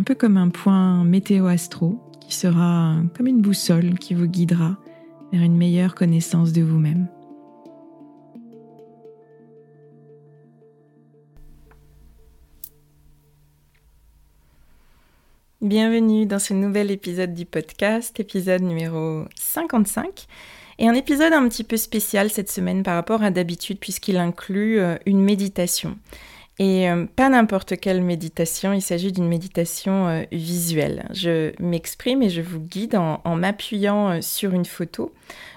un peu comme un point météo-astro qui sera comme une boussole qui vous guidera vers une meilleure connaissance de vous-même. Bienvenue dans ce nouvel épisode du podcast, épisode numéro 55. Et un épisode un petit peu spécial cette semaine par rapport à d'habitude puisqu'il inclut euh, une méditation. Et euh, pas n'importe quelle méditation, il s'agit d'une méditation euh, visuelle. Je m'exprime et je vous guide en, m'appuyant euh, sur une photo,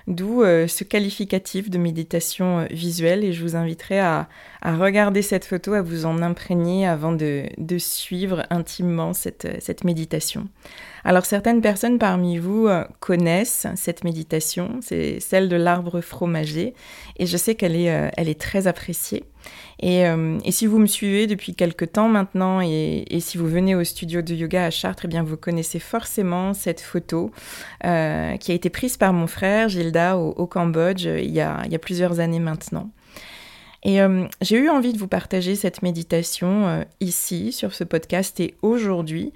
d'où ce qualificatif de méditation visuelle. Et je vous inviterai à, regarder cette photo, à vous en imprégner avant de, suivre intimement cette méditation. Alors certaines personnes parmi vous euh, connaissent cette méditation, c'est celle de l'arbre fromager, et je sais qu'elle est, euh, elle est très appréciée. Euh, et, si vous me suivez depuis quelques temps maintenant, et, si vous venez au studio de yoga à Chartres, eh bien vous connaissez forcément cette photo qui a été prise par mon frère Gilda au, Cambodge il y, a, il y, a, plusieurs années maintenant. Et j'ai eu envie de vous partager cette méditation ici sur ce podcast et aujourd'hui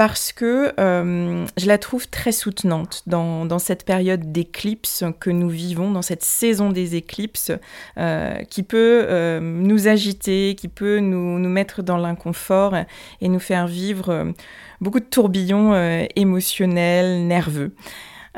parce que euh, je la trouve très soutenante dans, cette période d'éclipse que nous vivons, dans cette saison des éclipses, euh, qui peut euh, nous agiter, qui peut nous, nous mettre dans l'inconfort et nous faire vivre beaucoup de tourbillons émotionnels, nerveux.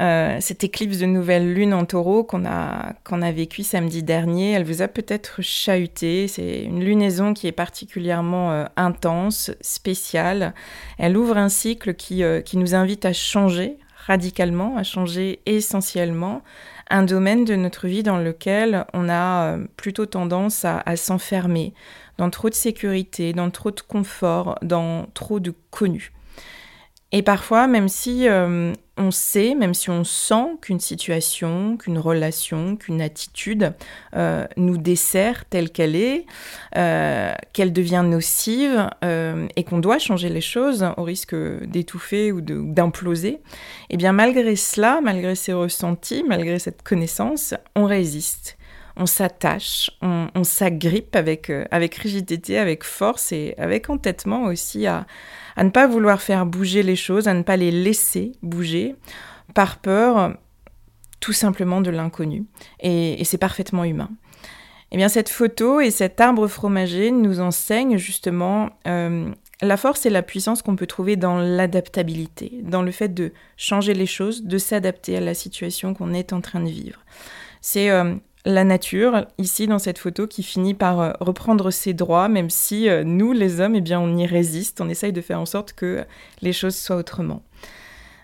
Euh, cette éclipse de nouvelle lune en taureau qu'on a, qu'on a vécue samedi dernier, elle vous a peut-être chahuté. C'est une lunaison qui est particulièrement euh, intense, spéciale. Elle ouvre un cycle qui, euh, qui nous invite à changer radicalement, à changer essentiellement un domaine de notre vie dans lequel on a plutôt tendance à, à s'enfermer, dans trop de sécurité, dans trop de confort, dans trop de connu. Et parfois, même si euh, on sait, même si on sent qu'une situation, qu'une relation, qu'une attitude euh, nous dessert telle qu'elle est, euh, qu'elle devient nocive et qu'on doit changer les choses au risque d'étouffer ou d'imploser, eh bien malgré cela, malgré ces ressentis, malgré cette connaissance, on résiste on s'attache, on, s'agrippe avec, avec rigidité, avec force et avec entêtement aussi à, à ne pas vouloir faire bouger les choses, à ne pas les laisser bouger, par peur tout simplement de l'inconnu. Et, c'est parfaitement humain. Eh bien, cette photo et cet arbre fromager nous enseignent justement euh, la force et la puissance qu'on peut trouver dans l'adaptabilité, dans le fait de changer les choses, de s'adapter à la situation qu'on est en train de vivre. C'est euh, la nature, ici dans cette photo, qui finit par euh, reprendre ses droits, même si euh, nous, les hommes, eh bien, on y résiste, on essaye de faire en sorte que les choses soient autrement.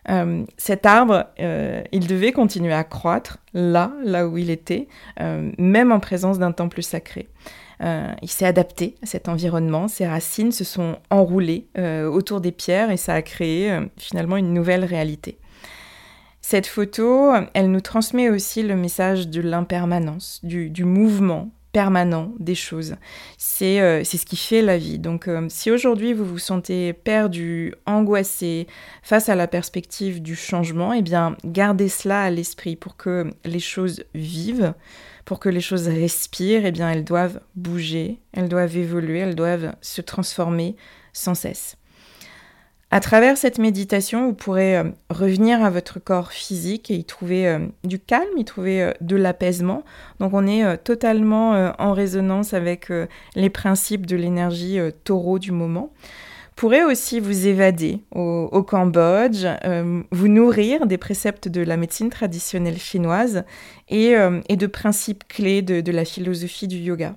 Euh, cet arbre, il devait continuer à croître là, là où il était, même en présence d'un temple sacré. il s'est adapté à cet environnement, ses racines se sont enroulées autour des pierres et ça a créé finalement une nouvelle réalité. Cette photo, elle nous transmet aussi le message de l'impermanence, du mouvement, permanent des choses. Euh, c'est ce qui fait la vie. Donc euh, si aujourd'hui vous vous sentez perdu, angoissé face à la perspective du changement, eh bien gardez cela à l'esprit pour que les choses vivent, pour que les choses respirent, eh bien elles doivent bouger, elles doivent évoluer, elles doivent se transformer sans cesse. À travers cette méditation, vous pourrez euh, revenir à votre corps physique et y trouver euh, du calme, y trouver euh, de l'apaisement. Donc on est totalement en résonance avec les principes de l'énergie taureau du moment. Pourrez aussi vous évader au, Cambodge, vous nourrir des préceptes de la médecine traditionnelle chinoise et, de principes clés de la philosophie du yoga.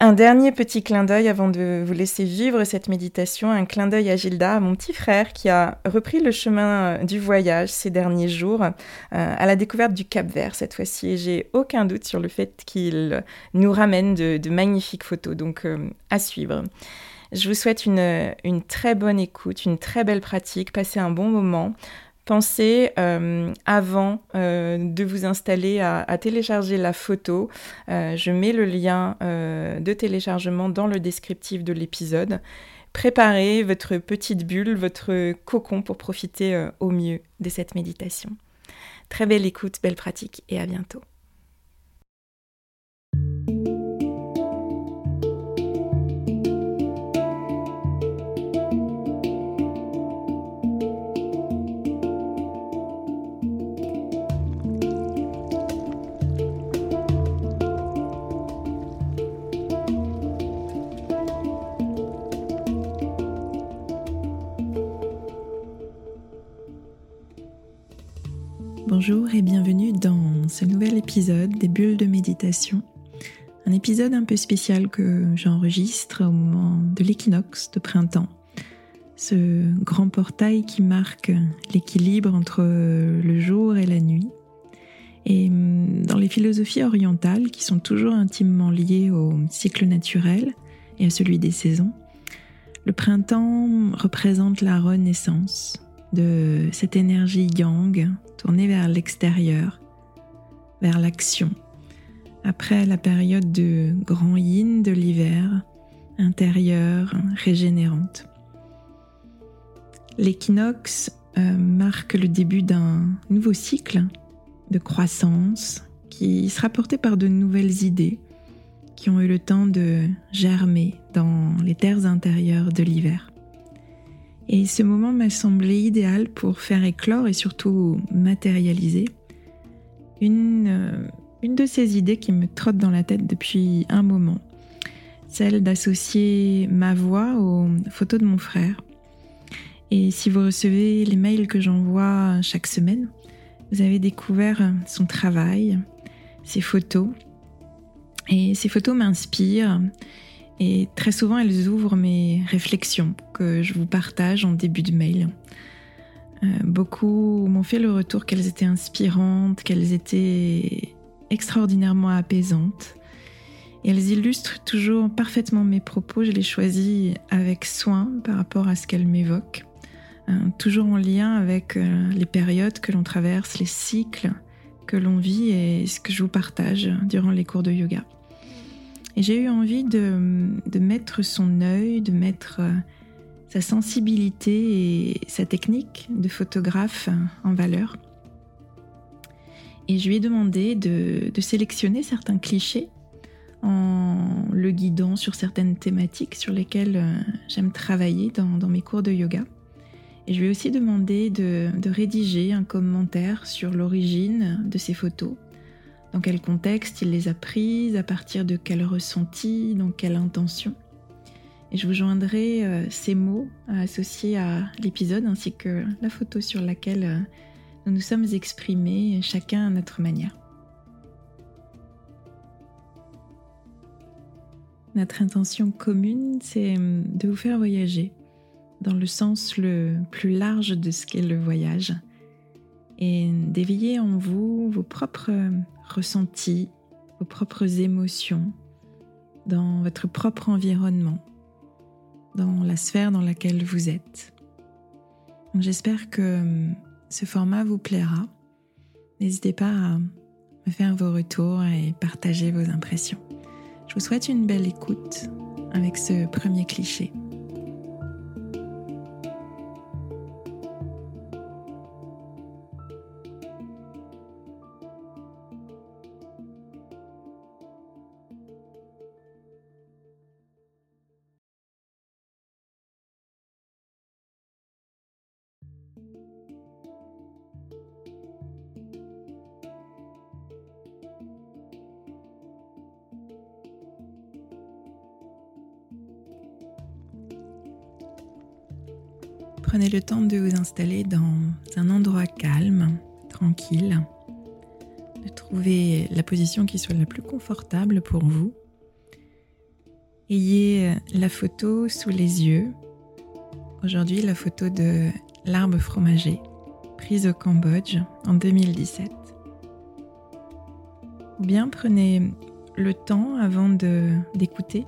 Un dernier petit clin d'œil avant de vous laisser vivre cette méditation, un clin d'œil à Gilda, mon petit frère qui a repris le chemin euh, du voyage ces derniers jours euh, à la découverte du Cap Vert cette fois-ci. Et j'ai aucun doute sur le fait qu'il nous ramène de, magnifiques photos, donc euh, à suivre. Je vous souhaite une, une très bonne écoute, une très belle pratique, passez un bon moment. Pensez euh, avant euh, de vous installer à, télécharger la photo. Euh, je mets le lien de téléchargement dans le descriptif de l'épisode. Préparez votre petite bulle, votre cocon pour profiter au mieux de cette méditation. Très belle écoute, belle pratique et à bientôt. Bonjour et bienvenue dans ce nouvel épisode des bulles de méditation. Un épisode un peu spécial que j'enregistre au moment de l'équinoxe de printemps. Ce grand portail qui marque l'équilibre entre le jour et la nuit. Et hum, dans les philosophies orientales qui sont toujours intimement liées au cycle naturel et à celui des saisons, le printemps représente la renaissance de cette énergie yang tourner vers l'extérieur, vers l'action. Après la période de grand yin de l'hiver, intérieure, régénérante. L'équinoxe euh, marque le début d'un nouveau cycle de croissance qui sera porté par de nouvelles idées qui ont eu le temps de germer dans les terres intérieures de l'hiver. Et ce moment m'a semblé idéal pour faire éclore et surtout matérialiser une, euh, une de ces idées qui me trotte dans la tête depuis un moment, celle d'associer ma voix aux photos de mon frère. Et si vous recevez les mails que j'envoie chaque semaine, vous avez découvert son travail, ses photos. Et ces photos m'inspirent et très souvent, elles ouvrent mes réflexions que je vous partage en début de mail. Euh, beaucoup m'ont fait le retour qu'elles étaient inspirantes, qu'elles étaient extraordinairement apaisantes. Et elles illustrent toujours parfaitement mes propos. Je les choisis avec soin par rapport à ce qu'elles m'évoquent. Euh, toujours en lien avec euh, les périodes que l'on traverse, les cycles que l'on vit et ce que je vous partage durant les cours de yoga. J'ai eu envie de, mettre son œil, de mettre euh, sa sensibilité et sa technique de photographe en valeur. Et je lui ai demandé de, sélectionner certains clichés en le guidant sur certaines thématiques sur lesquelles euh, j'aime travailler dans, mes cours de yoga. Et je lui ai aussi demandé de rédiger un commentaire sur l'origine de ces photos dans quel contexte il les a prises, à partir de quel ressenti, dans quelle intention. Et je vous joindrai euh, ces mots associés à l'épisode ainsi que la photo sur laquelle euh, nous nous sommes exprimés, chacun à notre manière. Notre intention commune, c'est euh, de vous faire voyager dans le sens le plus large de ce qu'est le voyage et d'éveiller en vous vos propres ressentis, vos propres émotions dans votre propre environnement, dans la sphère dans laquelle vous êtes. J'espère que ce format vous plaira. N'hésitez pas à me faire vos retours et partager vos impressions. Je vous souhaite une belle écoute avec ce premier cliché. Prenez le temps de vous installer dans un endroit calme, tranquille, de trouver la position qui soit la plus confortable pour vous. Ayez la photo sous les yeux. Aujourd'hui, la photo de l'arbre fromager, prise au Cambodge en 2017. Ou bien prenez le temps avant d'écouter,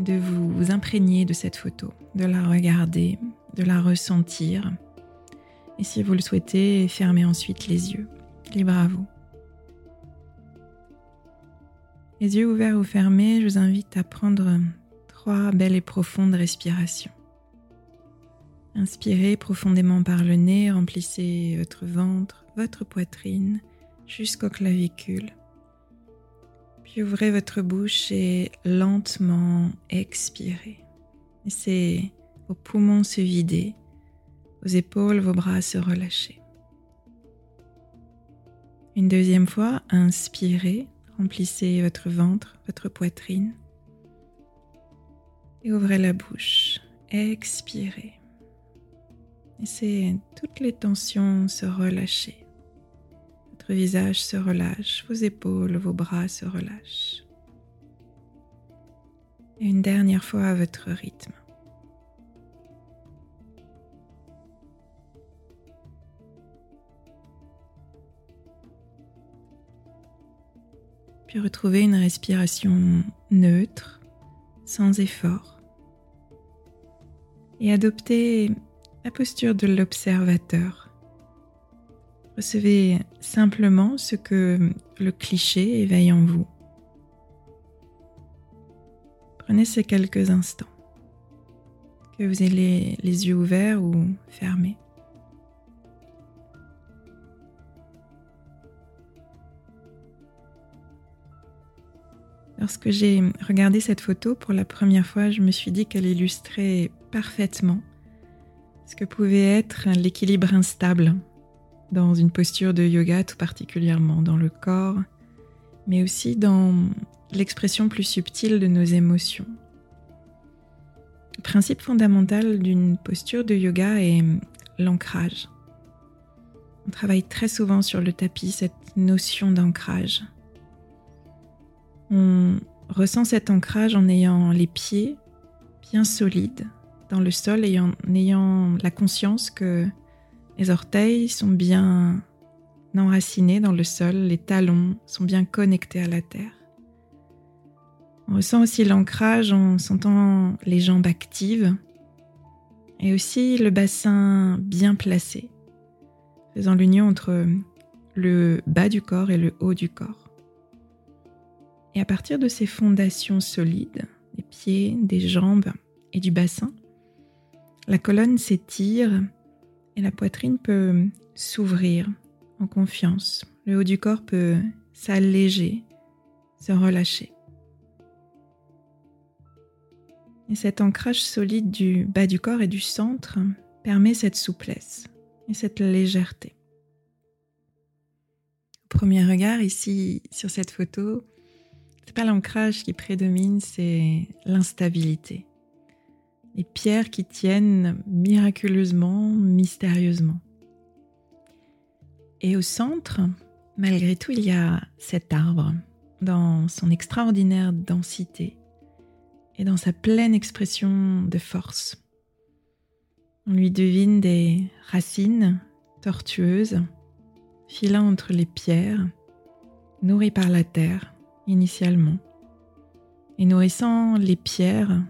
de, de vous imprégner de cette photo, de la regarder, de la ressentir. Et si vous le souhaitez, fermez ensuite les yeux. Libre à vous. Les yeux ouverts ou fermés, je vous invite à prendre trois belles et profondes respirations. Inspirez profondément par le nez, remplissez votre ventre, votre poitrine jusqu'aux clavicules. Puis ouvrez votre bouche et lentement expirez. Vos poumons se vider, vos épaules, vos bras se relâcher. Une deuxième fois, inspirez, remplissez votre ventre, votre poitrine et ouvrez la bouche. Expirez. Laissez toutes les tensions se relâcher. Votre visage se relâche, vos épaules, vos bras se relâchent. Et une dernière fois à votre rythme. Retrouver une respiration neutre, sans effort, et adopter la posture de l'observateur. Recevez simplement ce que le cliché éveille en vous. Prenez ces quelques instants, que vous ayez les yeux ouverts ou fermés. Lorsque j'ai regardé cette photo pour la première fois, je me suis dit qu'elle illustrait parfaitement ce que pouvait être l'équilibre instable dans une posture de yoga, tout particulièrement dans le corps, mais aussi dans l'expression plus subtile de nos émotions. Le principe fondamental d'une posture de yoga est l'ancrage. On travaille très souvent sur le tapis cette notion d'ancrage. On ressent cet ancrage en ayant les pieds bien solides dans le sol et en ayant la conscience que les orteils sont bien enracinés dans le sol, les talons sont bien connectés à la terre. On ressent aussi l'ancrage en sentant les jambes actives et aussi le bassin bien placé, faisant l'union entre le bas du corps et le haut du corps. Et à partir de ces fondations solides, des pieds, des jambes et du bassin, la colonne s'étire et la poitrine peut s'ouvrir en confiance. Le haut du corps peut s'alléger, se relâcher. Et cet ancrage solide du bas du corps et du centre permet cette souplesse et cette légèreté. Au premier regard, ici, sur cette photo, c'est pas l'ancrage qui prédomine, c'est l'instabilité. Les pierres qui tiennent miraculeusement, mystérieusement. Et au centre, malgré tout, il y a cet arbre dans son extraordinaire densité et dans sa pleine expression de force. On lui devine des racines tortueuses filant entre les pierres, nourries par la terre initialement, et nourrissant les pierres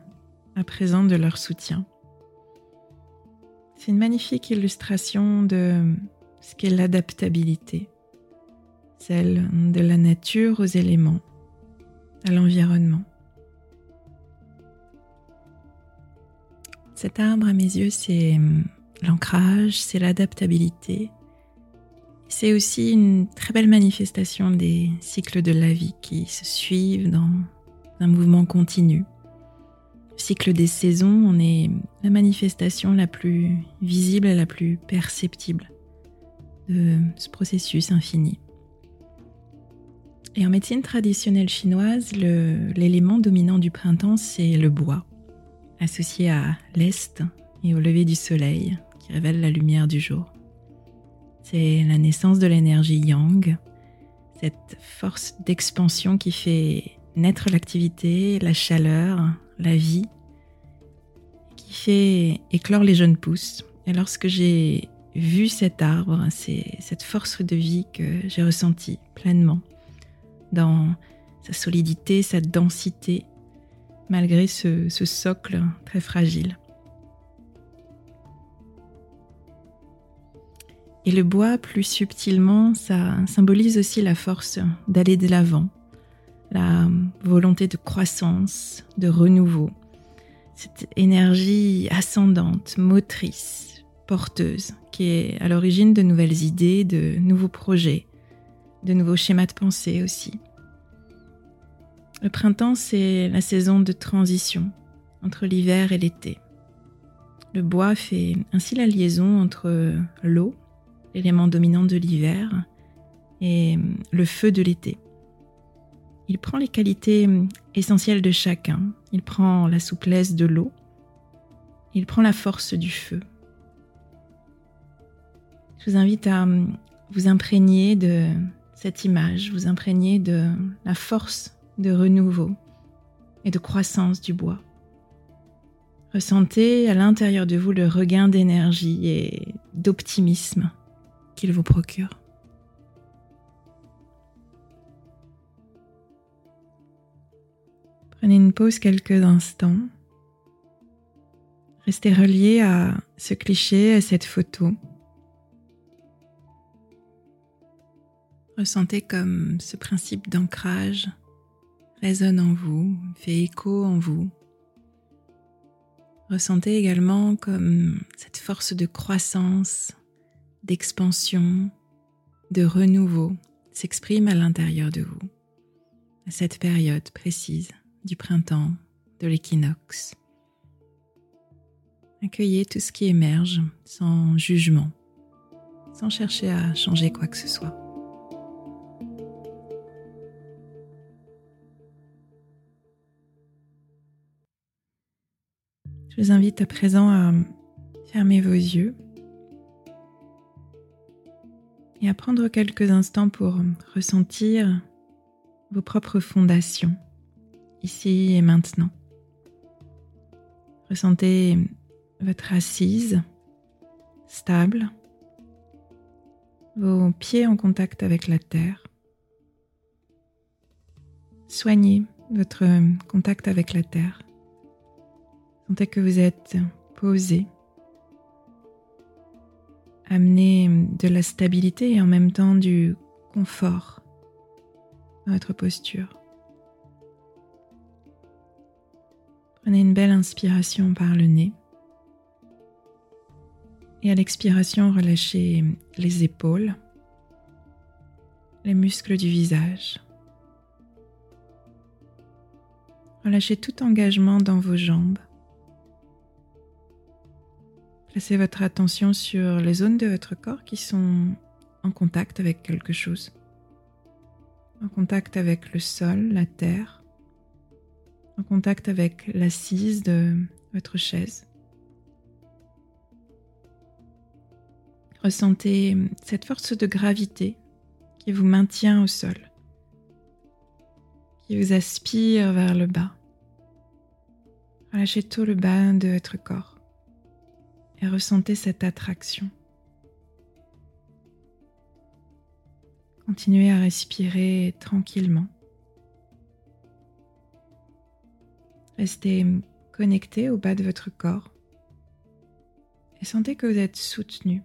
à présent de leur soutien. C'est une magnifique illustration de ce qu'est l'adaptabilité, celle de la nature aux éléments, à l'environnement. Cet arbre, à mes yeux, c'est l'ancrage, c'est l'adaptabilité. C'est aussi une très belle manifestation des cycles de la vie qui se suivent dans un mouvement continu. Le cycle des saisons en est la manifestation la plus visible et la plus perceptible de ce processus infini. Et en médecine traditionnelle chinoise, l'élément dominant du printemps, c'est le bois, associé à l'est et au lever du soleil, qui révèle la lumière du jour. C'est la naissance de l'énergie yang, cette force d'expansion qui fait naître l'activité, la chaleur, la vie, qui fait éclore les jeunes pousses. Et lorsque j'ai vu cet arbre, c'est cette force de vie que j'ai ressentie pleinement dans sa solidité, sa densité, malgré ce, socle très fragile. Et le bois, plus subtilement, ça symbolise aussi la force d'aller de l'avant, la volonté de croissance, de renouveau, cette énergie ascendante, motrice, porteuse, qui est à l'origine de nouvelles idées, de nouveaux projets, de nouveaux schémas de pensée aussi. Le printemps, c'est la saison de transition entre l'hiver et l'été. Le bois fait ainsi la liaison entre l'eau, l'élément dominant de l'hiver, et le feu de l'été. Il prend les qualités essentielles de chacun. Il prend la souplesse de l'eau. Il prend la force du feu. Je vous invite à vous imprégner de cette image, vous imprégner de la force de renouveau et de croissance du bois. Ressentez à l'intérieur de vous le regain d'énergie et d'optimisme qu'il vous procure. Prenez une pause quelques instants. Restez relié à ce cliché, à cette photo. Ressentez comme ce principe d'ancrage résonne en vous, fait écho en vous. Ressentez également comme cette force de croissance, d'expansion, de renouveau s'exprime à l'intérieur de vous, à cette période précise du printemps, de l'équinoxe. Accueillez tout ce qui émerge sans jugement, sans chercher à changer quoi que ce soit. Je vous invite à présent à fermer vos yeux et à prendre quelques instants pour ressentir vos propres fondations ici et maintenant. Ressentez votre assise stable, vos pieds en contact avec la terre. Soignez votre contact avec la terre. Sentez que vous êtes posé, amenez de la stabilité et en même temps du confort dans votre posture. Prenez une belle inspiration par le nez. Et à l'expiration, relâchez les épaules, les muscles du visage. Relâchez tout engagement dans vos jambes. Placez votre attention sur les zones de votre corps qui sont en contact avec quelque chose. En contact avec le sol, la terre, en contact avec l'assise de votre chaise. Ressentez cette force de gravité qui vous maintient au sol, qui vous aspire vers le bas. Relâchez tout le bas de votre corps. Et ressentez cette attraction. Continuez à respirer tranquillement. Restez connecté au bas de votre corps et sentez que vous êtes soutenu,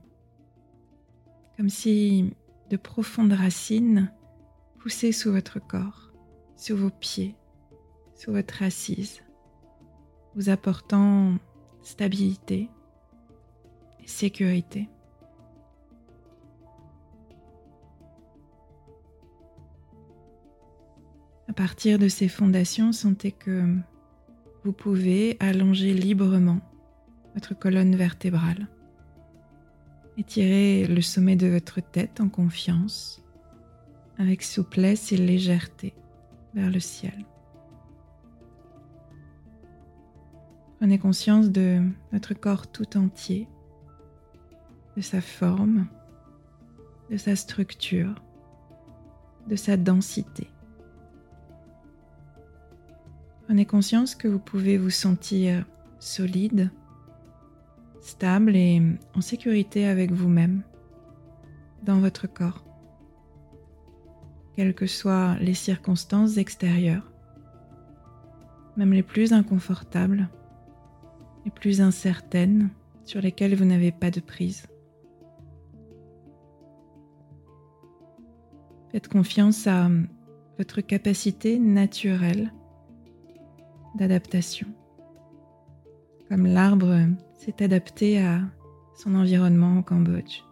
comme si de profondes racines poussaient sous votre corps, sous vos pieds, sous votre assise, vous apportant stabilité sécurité. À partir de ces fondations, sentez que vous pouvez allonger librement votre colonne vertébrale. Étirez le sommet de votre tête en confiance, avec souplesse et légèreté vers le ciel. Prenez conscience de votre corps tout entier, de sa forme, de sa structure, de sa densité. Prenez conscience que vous pouvez vous sentir solide, stable et en sécurité avec vous-même, dans votre corps, quelles que soient les circonstances extérieures, même les plus inconfortables, les plus incertaines, sur lesquelles vous n'avez pas de prise. Faites confiance à votre capacité naturelle d'adaptation. Comme l'arbre s'est adapté à son environnement au Cambodge.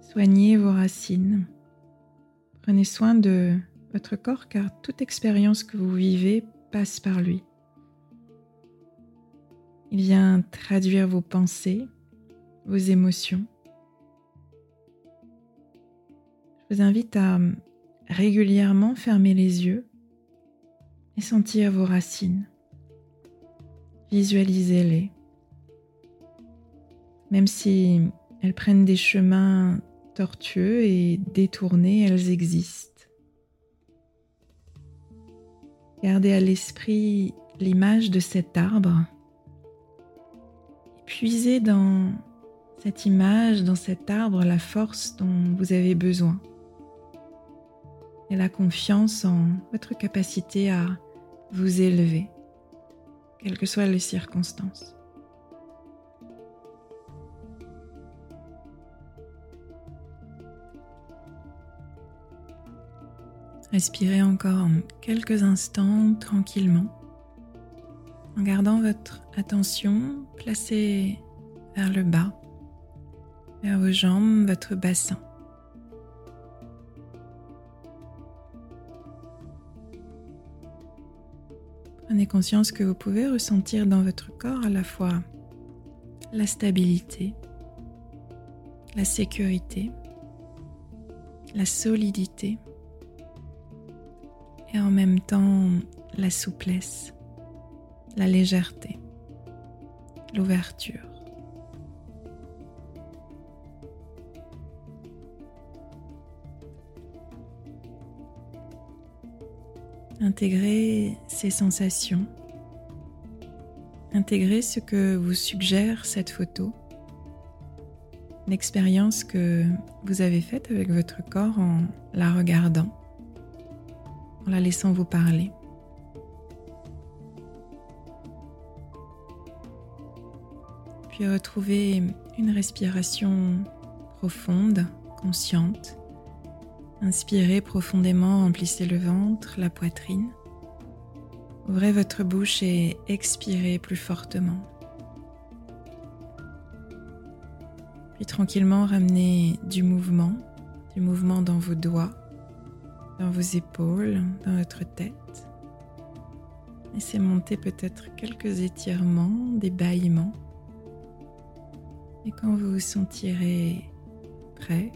Soignez vos racines. Prenez soin de votre corps car toute expérience que vous vivez passe par lui. Il vient traduire vos pensées, vos émotions. Je vous invite à régulièrement fermer les yeux et sentir vos racines. Visualisez-les. Même si elles prennent des chemins tortueux et détournés, elles existent. Gardez à l'esprit l'image de cet arbre. puisez dans cette image, dans cet arbre, la force dont vous avez besoin et la confiance en votre capacité à vous élever, quelles que soient les circonstances. Respirez encore quelques instants tranquillement en gardant votre attention placée vers le bas, vers vos jambes, votre bassin. Prenez conscience que vous pouvez ressentir dans votre corps à la fois la stabilité, la sécurité, la solidité et en même temps la souplesse, la légèreté, l'ouverture. Intégrez ces sensations. Intégrez ce que vous suggère cette photo, l'expérience que vous avez faite avec votre corps en la regardant, en la laissant vous parler. Puis retrouvez une respiration profonde, consciente Inspirez profondément, remplissez le ventre, la poitrine. Ouvrez votre bouche et expirez plus fortement. Puis tranquillement ramenez du mouvement, du mouvement dans vos doigts, dans vos épaules, dans votre tête. Laissez monter peut-être quelques étirements, des bâillements. Et quand vous vous sentirez prêt,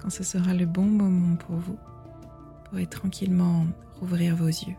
quand ce sera le bon moment pour vous, pour pourrez tranquillement rouvrir vos yeux.